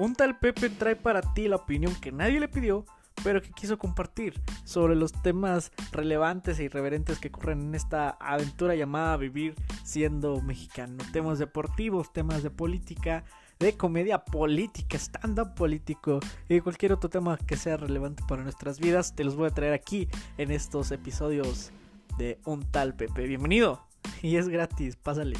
Un tal Pepe trae para ti la opinión que nadie le pidió, pero que quiso compartir sobre los temas relevantes e irreverentes que ocurren en esta aventura llamada vivir siendo mexicano. Temas deportivos, temas de política, de comedia política, stand-up político y cualquier otro tema que sea relevante para nuestras vidas, te los voy a traer aquí en estos episodios de Un tal Pepe. Bienvenido y es gratis, pásale.